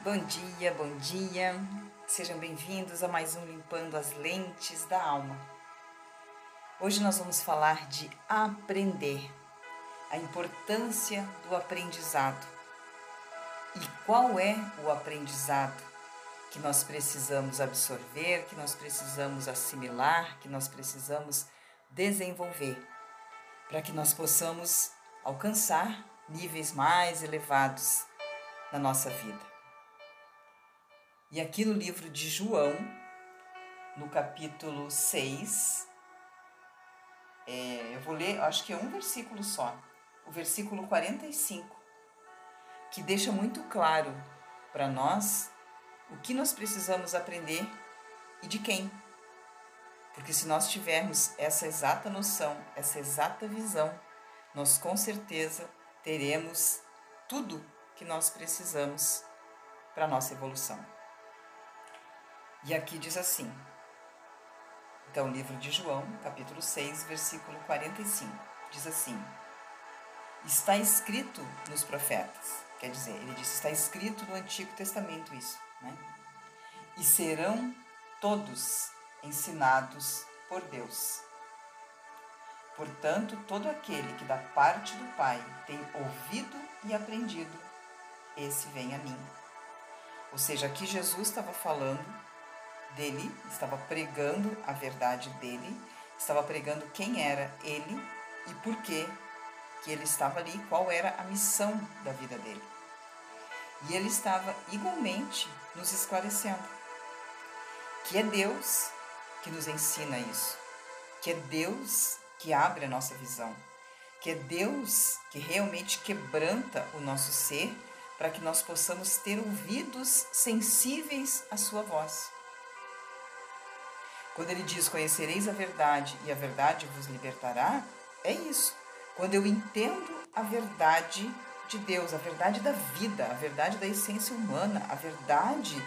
Bom dia, bom dia. Sejam bem-vindos a mais um Limpando as Lentes da Alma. Hoje nós vamos falar de aprender, a importância do aprendizado. E qual é o aprendizado que nós precisamos absorver, que nós precisamos assimilar, que nós precisamos desenvolver, para que nós possamos alcançar níveis mais elevados na nossa vida. E aqui no livro de João, no capítulo 6, é, eu vou ler, acho que é um versículo só, o versículo 45, que deixa muito claro para nós o que nós precisamos aprender e de quem. Porque se nós tivermos essa exata noção, essa exata visão, nós com certeza teremos tudo que nós precisamos para a nossa evolução. E aqui diz assim, então, livro de João, capítulo 6, versículo 45, diz assim: Está escrito nos profetas, quer dizer, ele diz, está escrito no Antigo Testamento isso, né? E serão todos ensinados por Deus. Portanto, todo aquele que da parte do Pai tem ouvido e aprendido, esse vem a mim. Ou seja, aqui Jesus estava falando dele, estava pregando a verdade dele, estava pregando quem era ele e por que que ele estava ali, qual era a missão da vida dele. E ele estava igualmente nos esclarecendo que é Deus que nos ensina isso, que é Deus que abre a nossa visão, que é Deus que realmente quebranta o nosso ser para que nós possamos ter ouvidos sensíveis à sua voz. Quando ele diz: Conhecereis a verdade e a verdade vos libertará, é isso. Quando eu entendo a verdade de Deus, a verdade da vida, a verdade da essência humana, a verdade,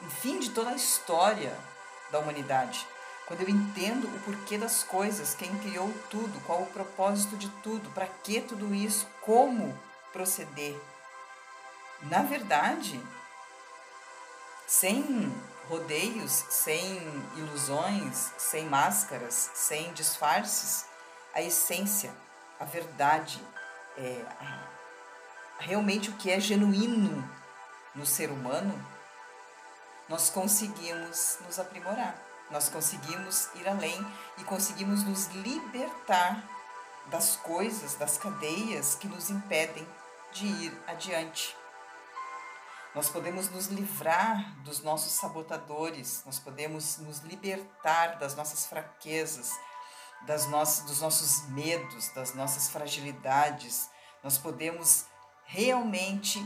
enfim, de toda a história da humanidade. Quando eu entendo o porquê das coisas, quem criou tudo, qual o propósito de tudo, para que tudo isso, como proceder. Na verdade, sem rodeios, sem ilusões, sem máscaras, sem disfarces, a essência, a verdade, é, realmente o que é genuíno no ser humano, nós conseguimos nos aprimorar, nós conseguimos ir além e conseguimos nos libertar das coisas, das cadeias que nos impedem de ir adiante. Nós podemos nos livrar dos nossos sabotadores, nós podemos nos libertar das nossas fraquezas, das nossas, dos nossos medos, das nossas fragilidades. Nós podemos realmente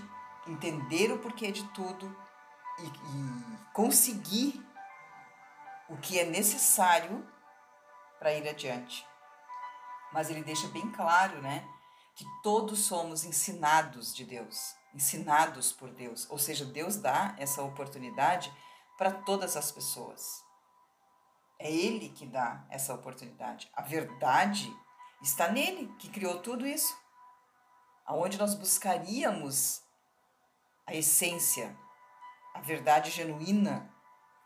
entender o porquê de tudo e, e conseguir o que é necessário para ir adiante. Mas ele deixa bem claro, né, que todos somos ensinados de Deus ensinados por Deus. Ou seja, Deus dá essa oportunidade para todas as pessoas. É Ele que dá essa oportunidade. A verdade está nele, que criou tudo isso. Aonde nós buscaríamos a essência, a verdade genuína,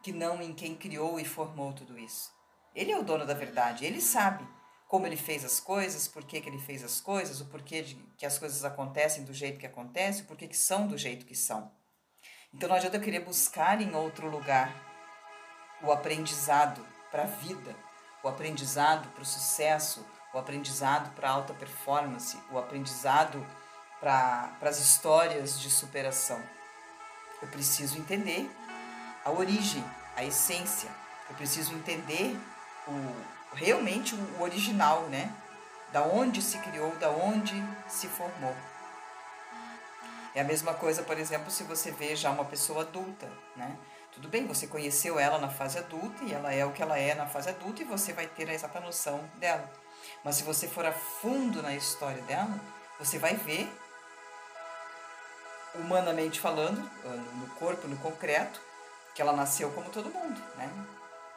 que não em quem criou e formou tudo isso. Ele é o dono da verdade, ele sabe como ele fez as coisas, por que, que ele fez as coisas, o porquê de que as coisas acontecem do jeito que acontecem, o porquê que são do jeito que são. Então não adianta eu querer buscar em outro lugar o aprendizado para a vida, o aprendizado para o sucesso, o aprendizado para a alta performance, o aprendizado para as histórias de superação. Eu preciso entender a origem, a essência. Eu preciso entender o, realmente o original, né? Da onde se criou, da onde se formou. É a mesma coisa, por exemplo, se você vê já uma pessoa adulta, né? Tudo bem, você conheceu ela na fase adulta e ela é o que ela é na fase adulta e você vai ter a exata noção dela. Mas se você for a fundo na história dela, você vai ver, humanamente falando, no corpo, no concreto, que ela nasceu como todo mundo, né?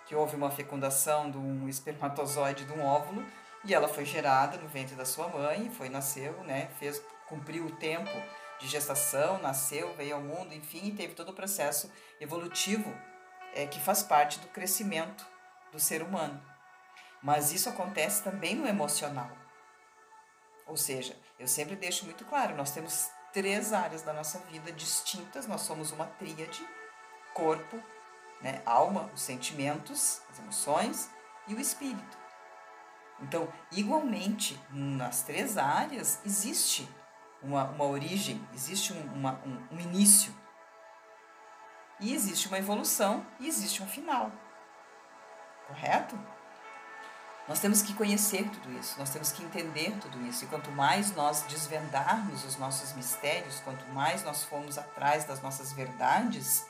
Que houve uma fecundação de um espermatozoide de um óvulo e ela foi gerada no ventre da sua mãe, foi nasceu, né, fez cumpriu o tempo de gestação, nasceu, veio ao mundo, enfim, e teve todo o processo evolutivo é, que faz parte do crescimento do ser humano. Mas isso acontece também no emocional. Ou seja, eu sempre deixo muito claro, nós temos três áreas da nossa vida distintas, nós somos uma tríade, corpo, né, alma, os sentimentos, as emoções e o espírito. Então, igualmente, nas três áreas existe uma, uma origem, existe um, uma, um, um início. E existe uma evolução e existe um final. Correto? Nós temos que conhecer tudo isso, nós temos que entender tudo isso. E quanto mais nós desvendarmos os nossos mistérios, quanto mais nós formos atrás das nossas verdades,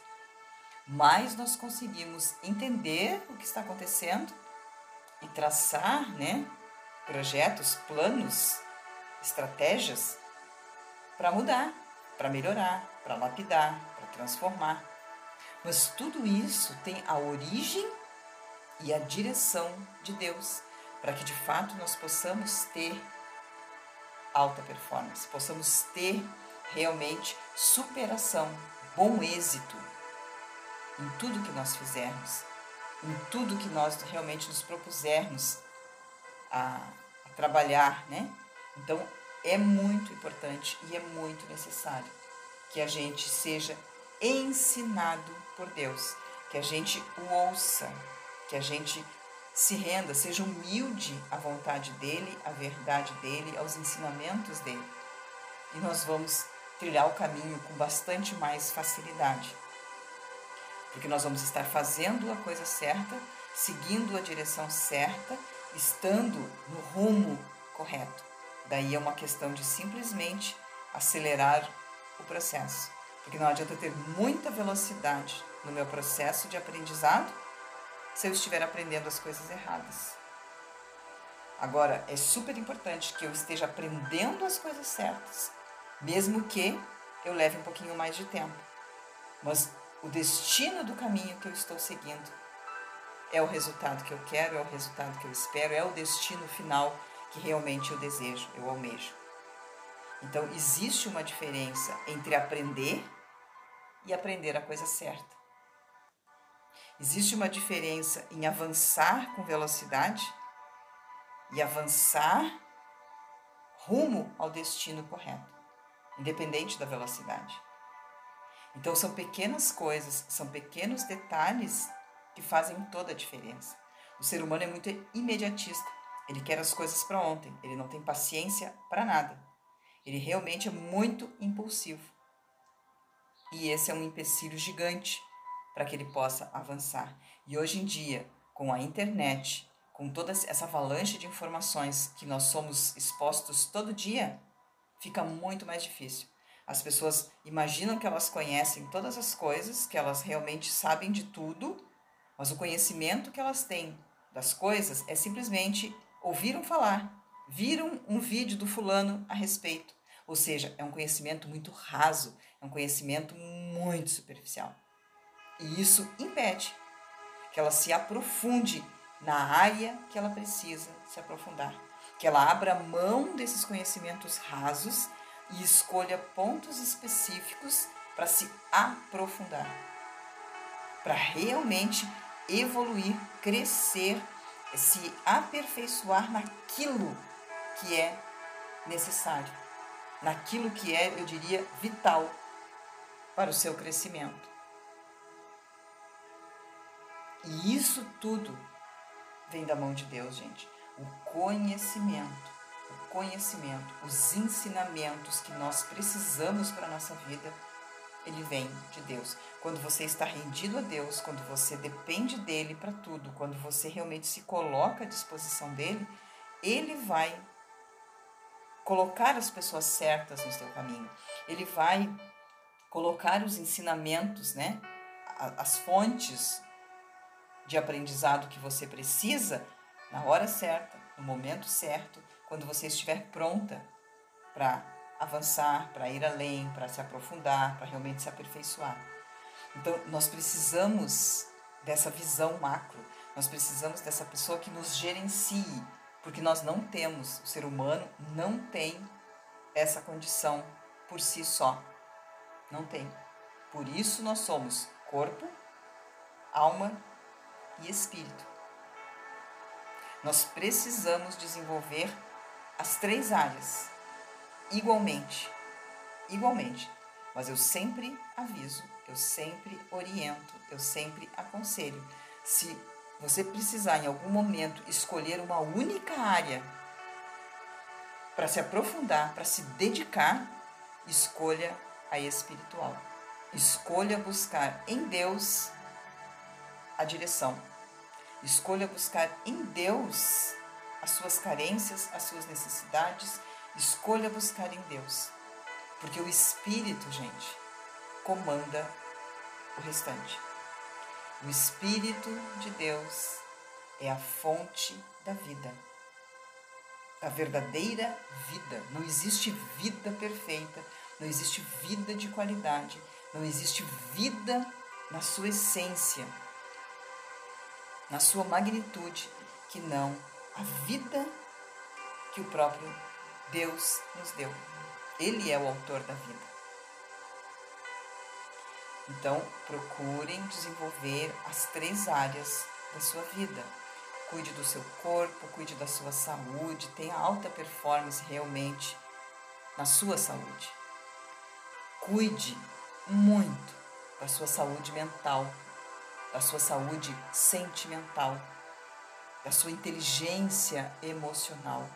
mais nós conseguimos entender o que está acontecendo e traçar né, projetos, planos, estratégias para mudar, para melhorar, para lapidar, para transformar. Mas tudo isso tem a origem e a direção de Deus, para que de fato nós possamos ter alta performance, possamos ter realmente superação, bom êxito em tudo que nós fizermos, em tudo que nós realmente nos propusermos a, a trabalhar, né? Então é muito importante e é muito necessário que a gente seja ensinado por Deus, que a gente o ouça, que a gente se renda, seja humilde à vontade dele, à verdade dele, aos ensinamentos dele. E nós vamos trilhar o caminho com bastante mais facilidade. Porque nós vamos estar fazendo a coisa certa, seguindo a direção certa, estando no rumo correto. Daí é uma questão de simplesmente acelerar o processo. Porque não adianta ter muita velocidade no meu processo de aprendizado se eu estiver aprendendo as coisas erradas. Agora, é super importante que eu esteja aprendendo as coisas certas, mesmo que eu leve um pouquinho mais de tempo. Mas o destino do caminho que eu estou seguindo é o resultado que eu quero, é o resultado que eu espero, é o destino final que realmente eu desejo, eu almejo. Então, existe uma diferença entre aprender e aprender a coisa certa. Existe uma diferença em avançar com velocidade e avançar rumo ao destino correto, independente da velocidade. Então, são pequenas coisas, são pequenos detalhes que fazem toda a diferença. O ser humano é muito imediatista, ele quer as coisas para ontem, ele não tem paciência para nada. Ele realmente é muito impulsivo. E esse é um empecilho gigante para que ele possa avançar. E hoje em dia, com a internet, com toda essa avalanche de informações que nós somos expostos todo dia, fica muito mais difícil. As pessoas imaginam que elas conhecem todas as coisas, que elas realmente sabem de tudo, mas o conhecimento que elas têm das coisas é simplesmente ouviram falar, viram um vídeo do fulano a respeito. Ou seja, é um conhecimento muito raso, é um conhecimento muito superficial. E isso impede que ela se aprofunde na área que ela precisa se aprofundar. Que ela abra mão desses conhecimentos rasos e escolha pontos específicos para se aprofundar. Para realmente evoluir, crescer, se aperfeiçoar naquilo que é necessário, naquilo que é, eu diria, vital para o seu crescimento. E isso tudo vem da mão de Deus, gente. O conhecimento, o conhecimento, os ensinamentos que nós precisamos para a nossa vida, ele vem de Deus. Quando você está rendido a Deus, quando você depende dele para tudo, quando você realmente se coloca à disposição dele, ele vai colocar as pessoas certas no seu caminho. Ele vai colocar os ensinamentos, né? As fontes de aprendizado que você precisa na hora certa, no momento certo, quando você estiver pronta para avançar, para ir além, para se aprofundar, para realmente se aperfeiçoar. Então, nós precisamos dessa visão macro, nós precisamos dessa pessoa que nos gerencie, porque nós não temos, o ser humano não tem essa condição por si só. Não tem. Por isso nós somos corpo, alma e espírito. Nós precisamos desenvolver as três áreas igualmente. Igualmente. Mas eu sempre aviso, eu sempre oriento, eu sempre aconselho. Se você precisar em algum momento escolher uma única área para se aprofundar, para se dedicar, escolha a espiritual. Escolha buscar em Deus a direção. Escolha buscar em Deus as suas carências, as suas necessidades. Escolha buscar em Deus. Porque o Espírito, gente, comanda o restante. O Espírito de Deus é a fonte da vida. A verdadeira vida. Não existe vida perfeita, não existe vida de qualidade, não existe vida na sua essência, na sua magnitude, que não a vida que o próprio Deus nos deu. Ele é o autor da vida. Então, procurem desenvolver as três áreas da sua vida. Cuide do seu corpo, cuide da sua saúde, tenha alta performance realmente na sua saúde. Cuide muito da sua saúde mental, da sua saúde sentimental, da sua inteligência emocional.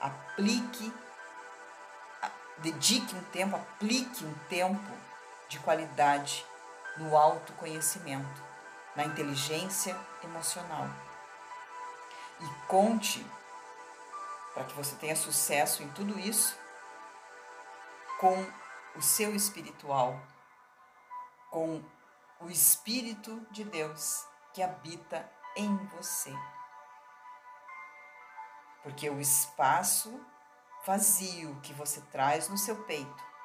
Aplique, dedique um tempo, aplique um tempo de qualidade no autoconhecimento, na inteligência emocional. E conte, para que você tenha sucesso em tudo isso, com o seu espiritual, com o Espírito de Deus que habita em você. Porque o espaço vazio que você traz no seu peito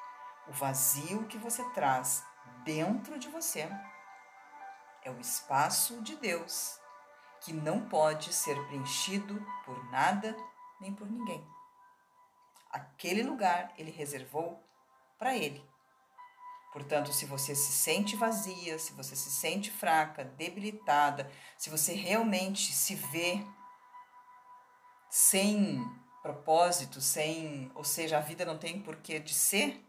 o vazio que você traz dentro de você é o espaço de Deus, que não pode ser preenchido por nada nem por ninguém. Aquele lugar ele reservou para ele. Portanto, se você se sente vazia, se você se sente fraca, debilitada, se você realmente se vê sem propósito, sem, ou seja, a vida não tem porquê de ser,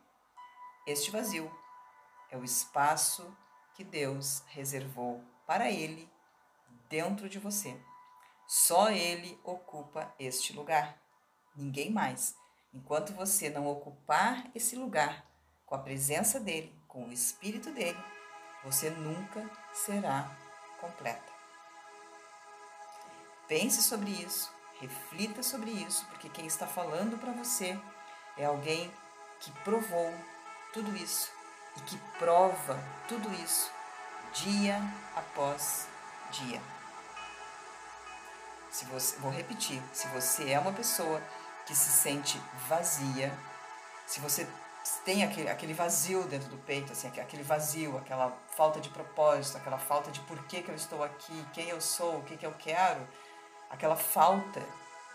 este vazio é o espaço que Deus reservou para ele dentro de você. Só ele ocupa este lugar, ninguém mais. Enquanto você não ocupar esse lugar com a presença dele, com o espírito dele, você nunca será completa. Pense sobre isso, reflita sobre isso, porque quem está falando para você é alguém que provou tudo isso e que prova tudo isso dia após dia. Se você, vou repetir, se você é uma pessoa que se sente vazia, se você tem aquele, aquele vazio dentro do peito, assim, aquele vazio, aquela falta de propósito, aquela falta de por que, que eu estou aqui, quem eu sou, o que, que eu quero, aquela falta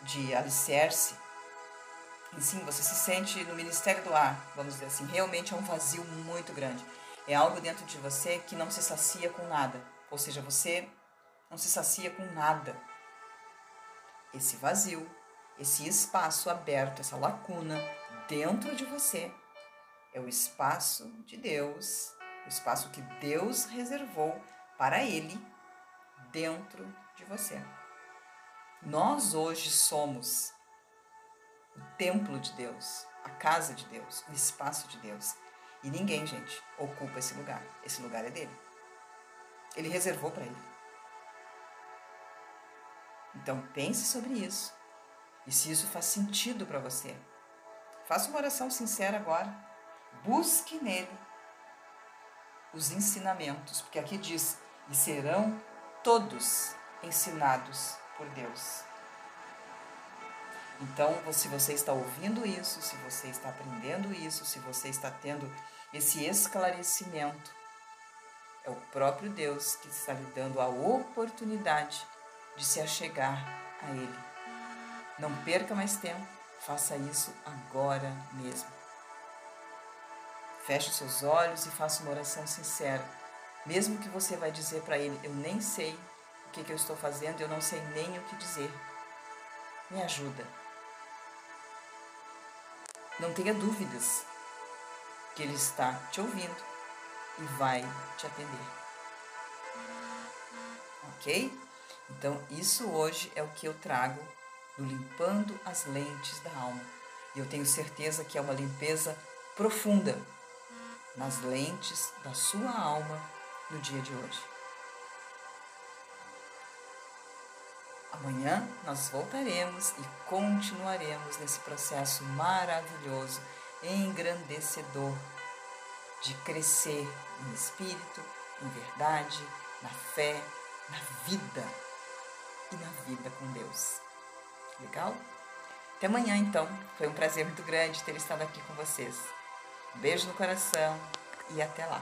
de alicerce, e sim, você se sente no ministério do ar, vamos dizer assim, realmente é um vazio muito grande. É algo dentro de você que não se sacia com nada. Ou seja, você não se sacia com nada. Esse vazio, esse espaço aberto, essa lacuna dentro de você é o espaço de Deus, o espaço que Deus reservou para Ele dentro de você. Nós hoje somos o templo de Deus, a casa de Deus, o espaço de Deus. E ninguém, gente, ocupa esse lugar. Esse lugar é dele. Ele reservou para ele. Então pense sobre isso. E se isso faz sentido para você, faça uma oração sincera agora. Busque nele os ensinamentos, porque aqui diz: e serão todos ensinados por Deus. Então, se você está ouvindo isso, se você está aprendendo isso, se você está tendo esse esclarecimento, é o próprio Deus que está lhe dando a oportunidade de se achegar a Ele. Não perca mais tempo, faça isso agora mesmo. Feche seus olhos e faça uma oração sincera. Mesmo que você vai dizer para ele, eu nem sei o que, que eu estou fazendo, eu não sei nem o que dizer. Me ajuda. Não tenha dúvidas que ele está te ouvindo e vai te atender. Ok? Então, isso hoje é o que eu trago do limpando as lentes da alma. E eu tenho certeza que é uma limpeza profunda nas lentes da sua alma no dia de hoje. Amanhã nós voltaremos e continuaremos nesse processo maravilhoso, engrandecedor de crescer em espírito, em verdade, na fé, na vida e na vida com Deus. Legal? Até amanhã, então. Foi um prazer muito grande ter estado aqui com vocês. Beijo no coração e até lá.